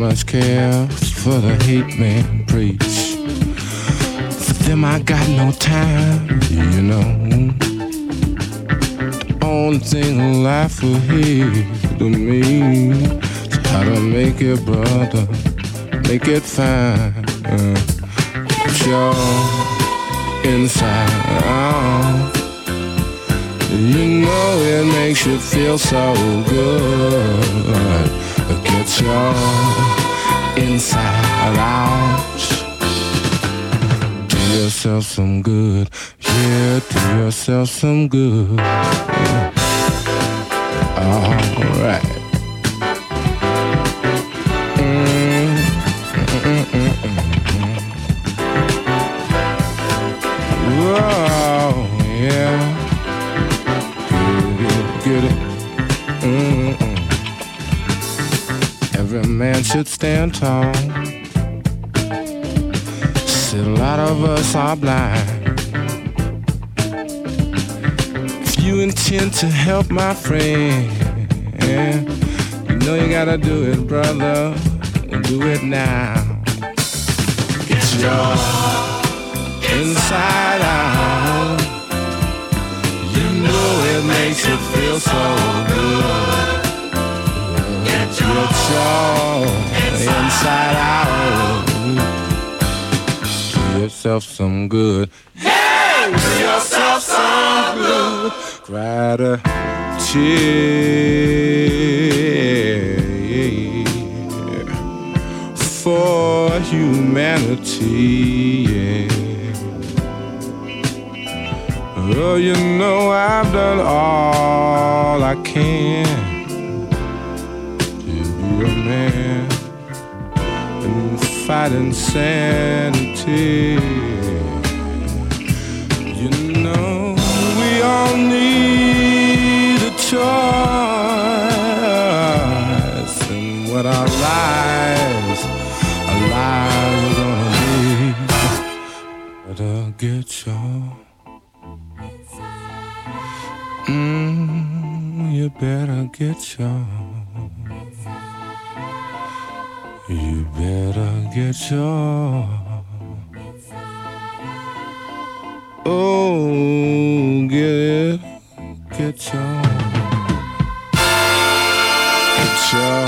much care for the hate man preach. For them I got no time, you know. The only thing life will hear to me is how to make it, brother, make it fine. Get your inside out. You know it makes you feel so good. Get your inside out. Do yourself some good. Yeah, do yourself some good. Alright. Man should stand tall. Said a lot of us are blind. If you intend to help my friend, you know you gotta do it, brother. Do it now. Get your inside out. You know it makes you feel so good. Get your inside out. Do yourself some good. Hey, do yourself some good. Cried a tear for humanity. Yeah. Oh, you know I've done all I can fight insanity. You know we all need a choice in what our lives, our lives are gonna be. Better get your Mm, you better get your. Get your. Oh, get get your. Get your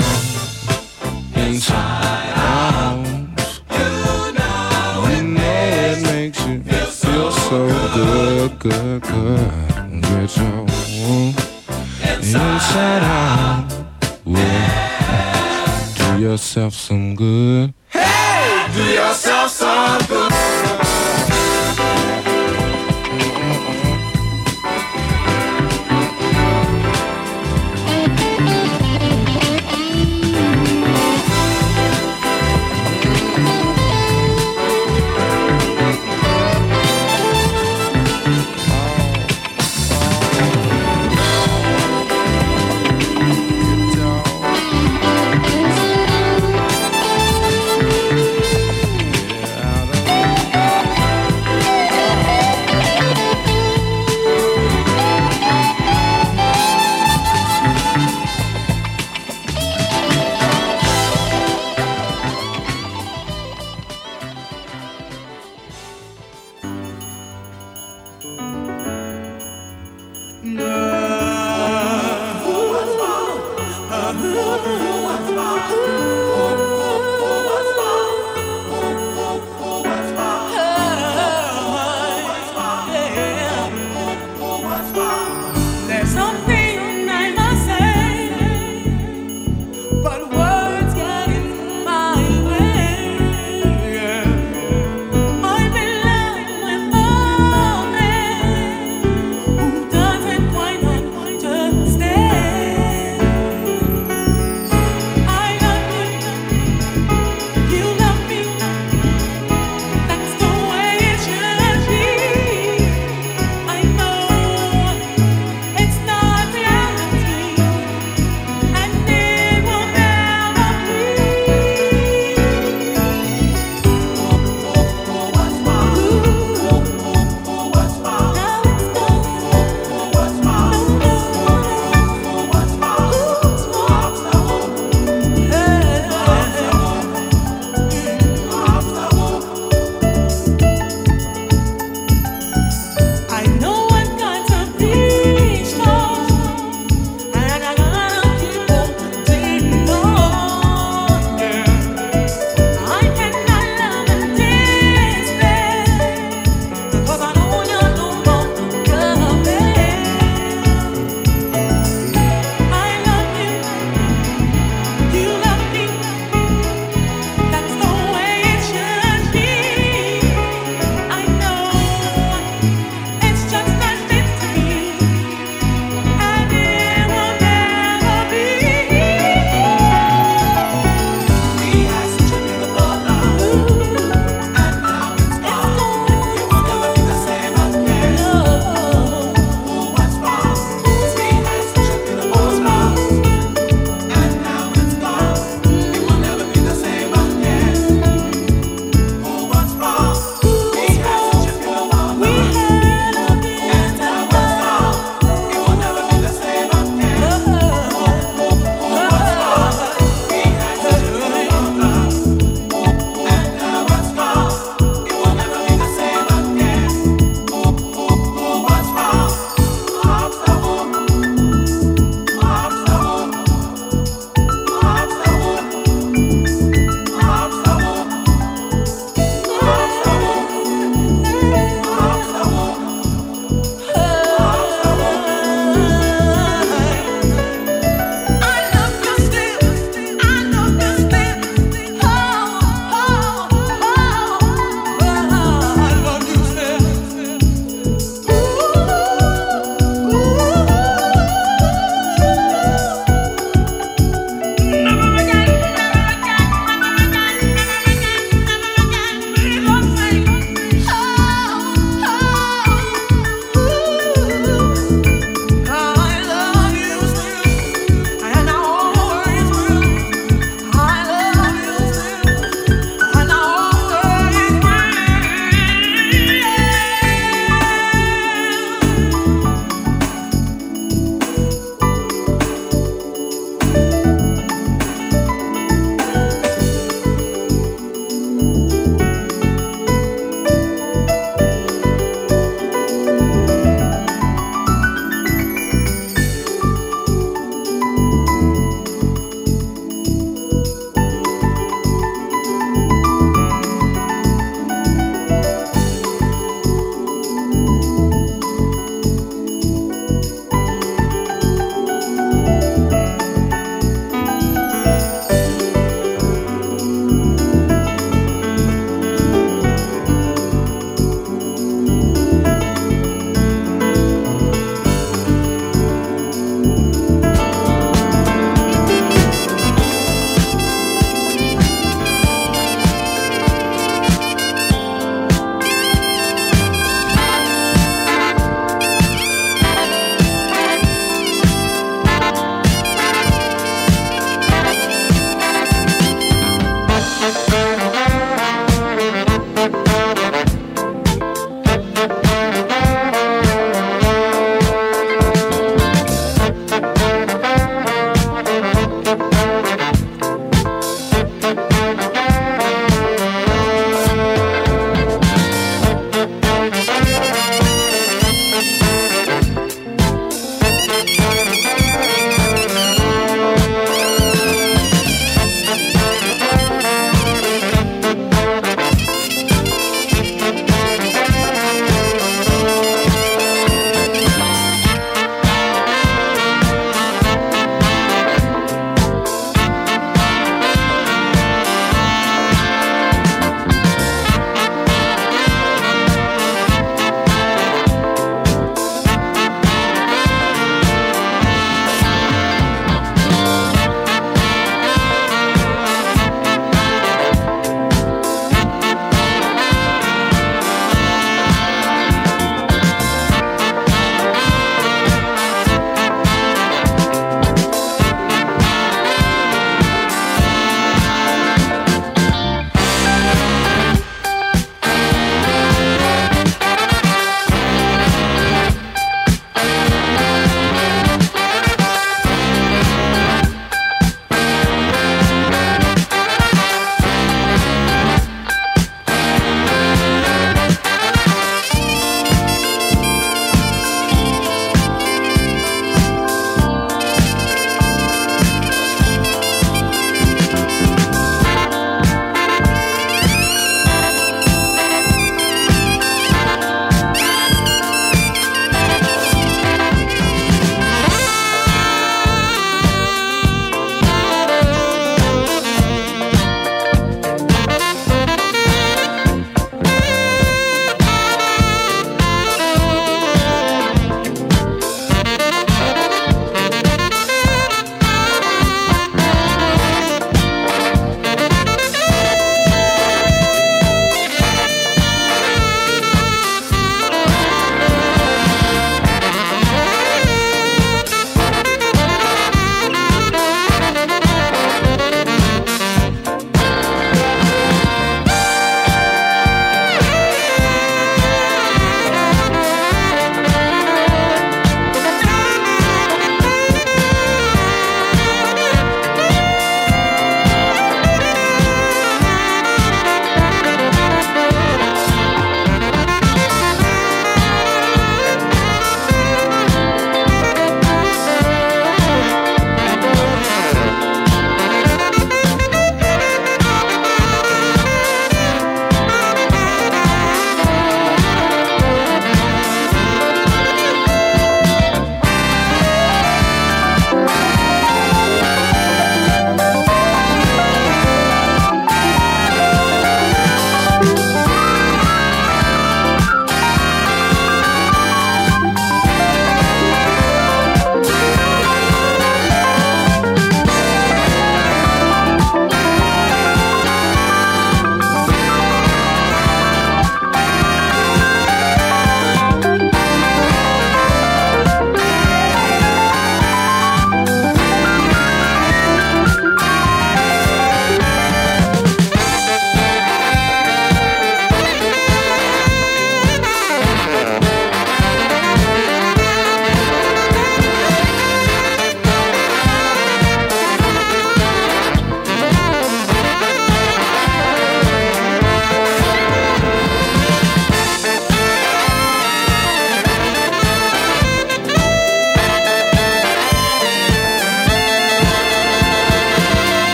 inside out. You know it makes you feel so good, good, good. Get your inside out. Yeah. Do yourself some good. Do yourself some good.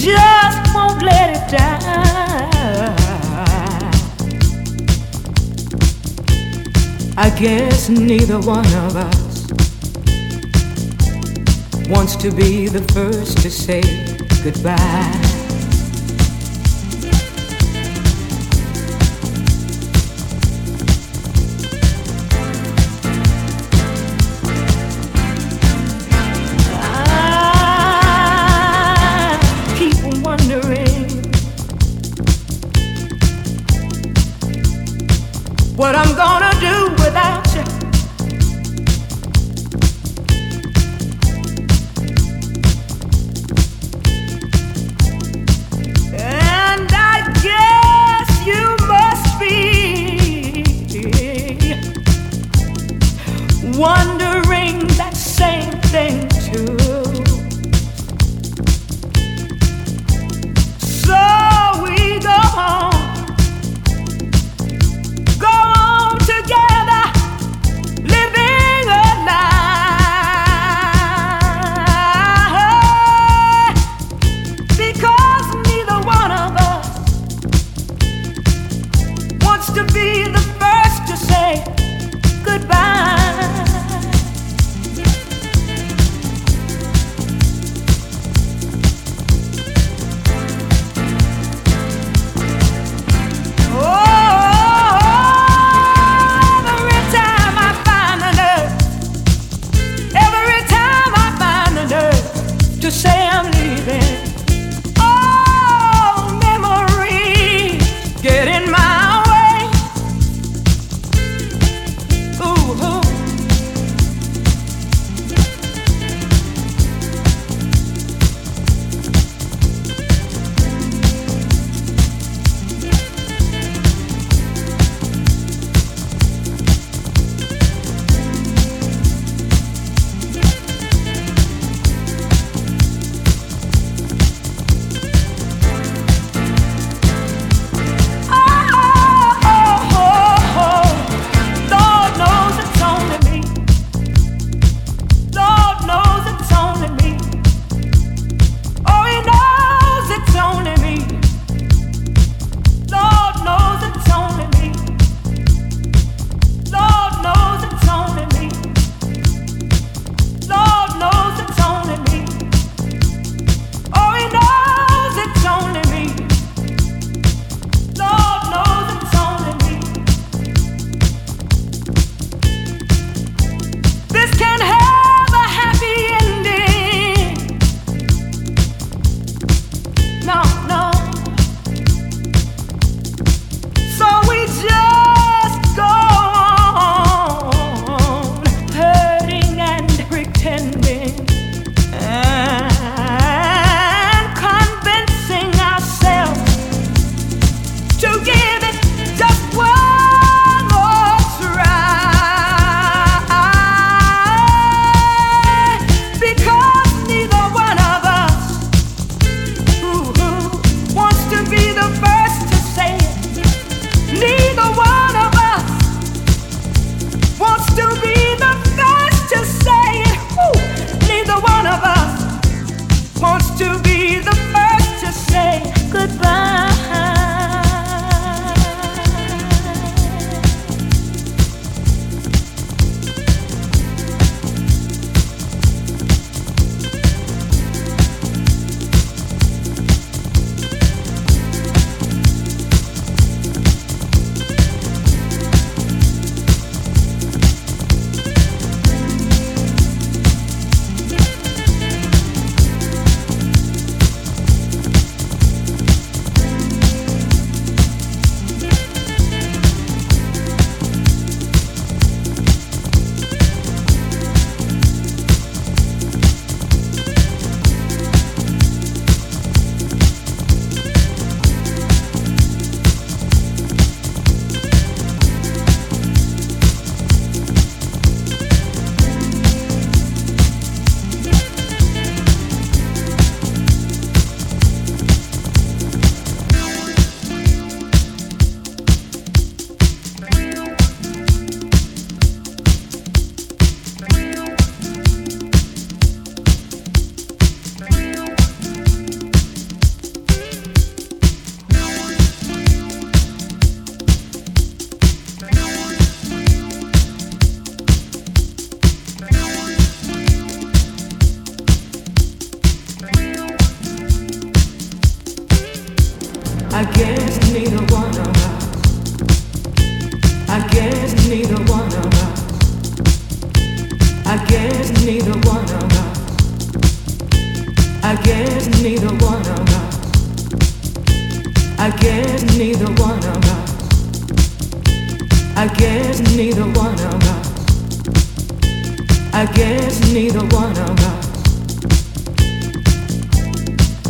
just won't let it die. I guess neither one of us wants to be the first to say goodbye.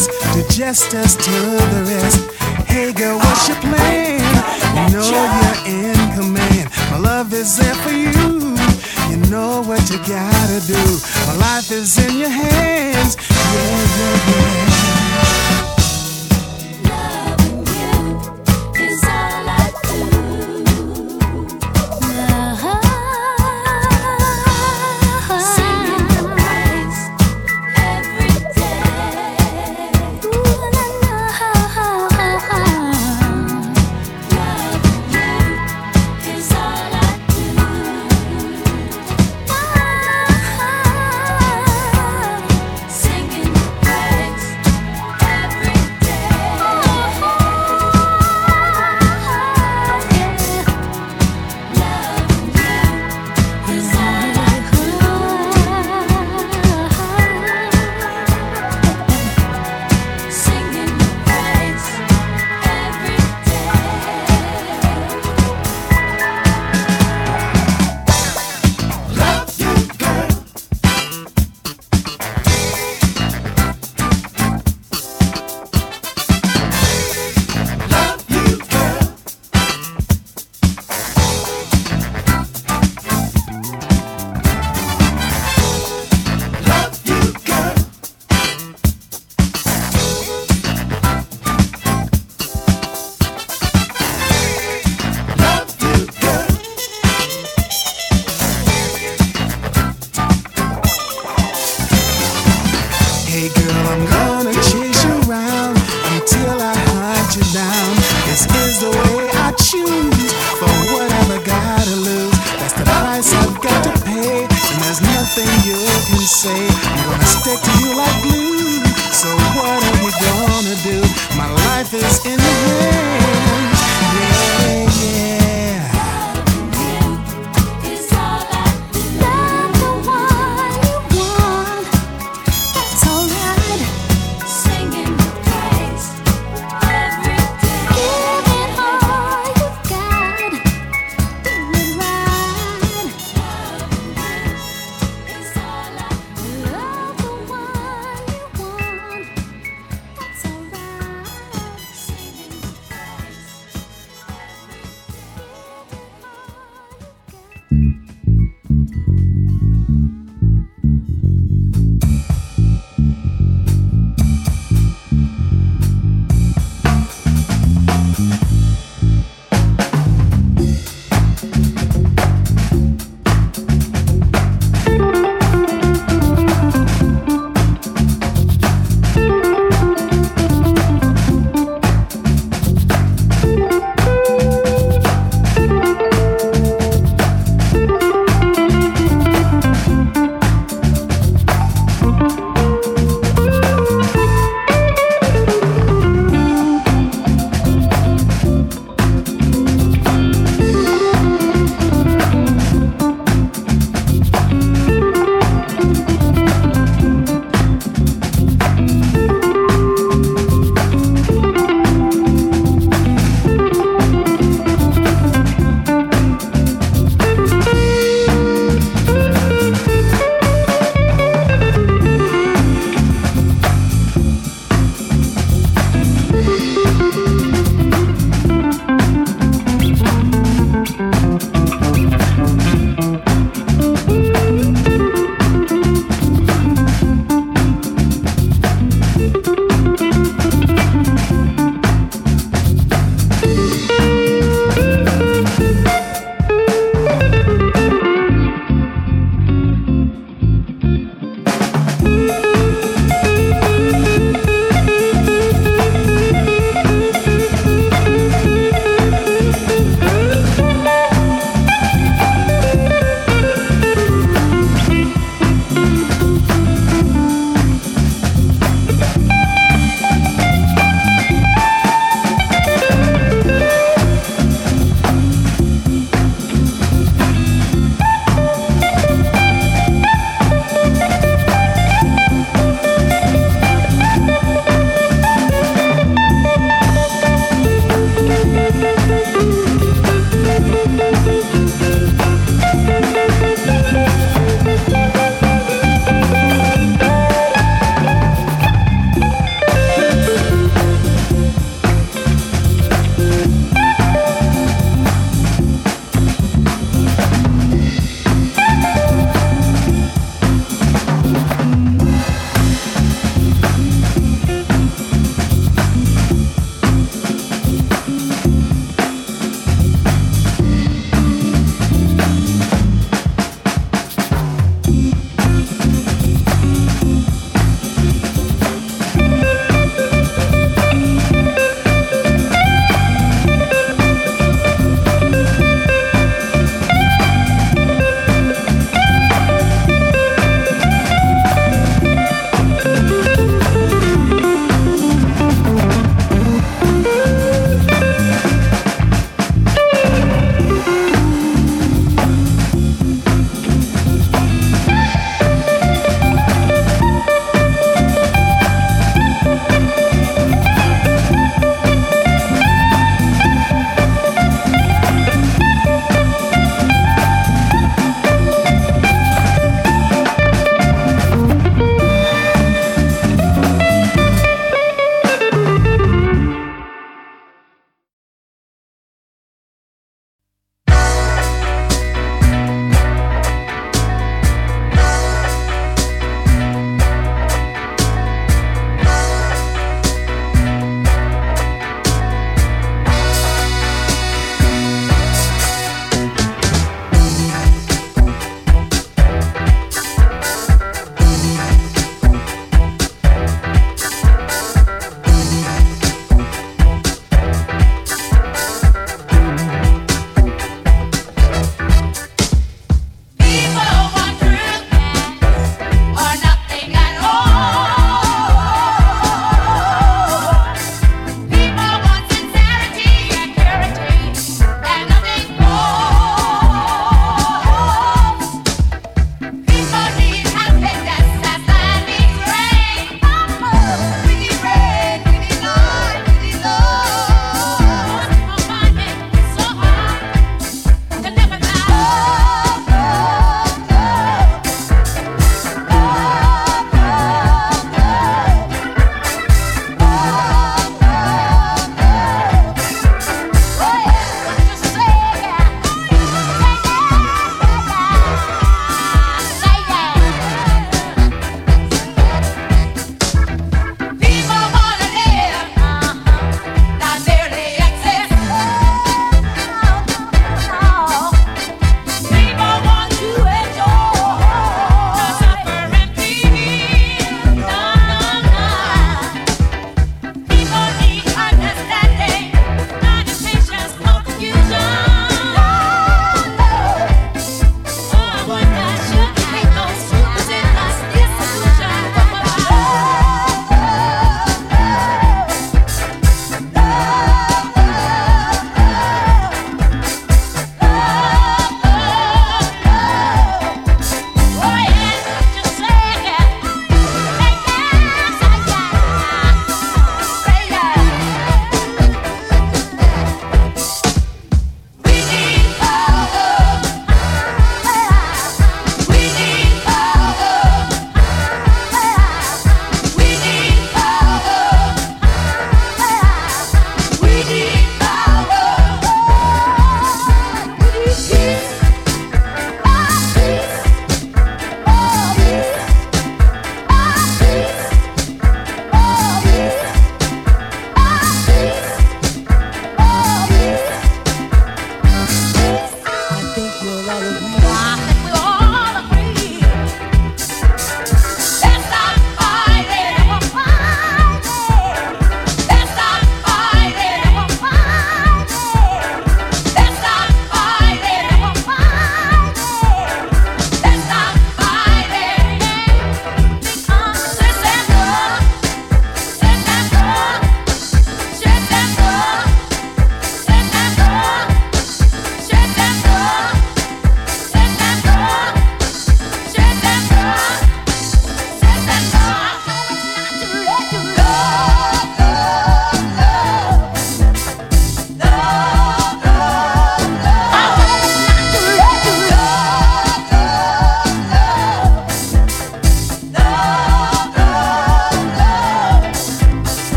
Is best. Do justice to the rest. Hey girl, what's your plan? You know you're in command. My love is there for you. You know what you gotta do. My life is in your hands. Yeah, yeah, yeah.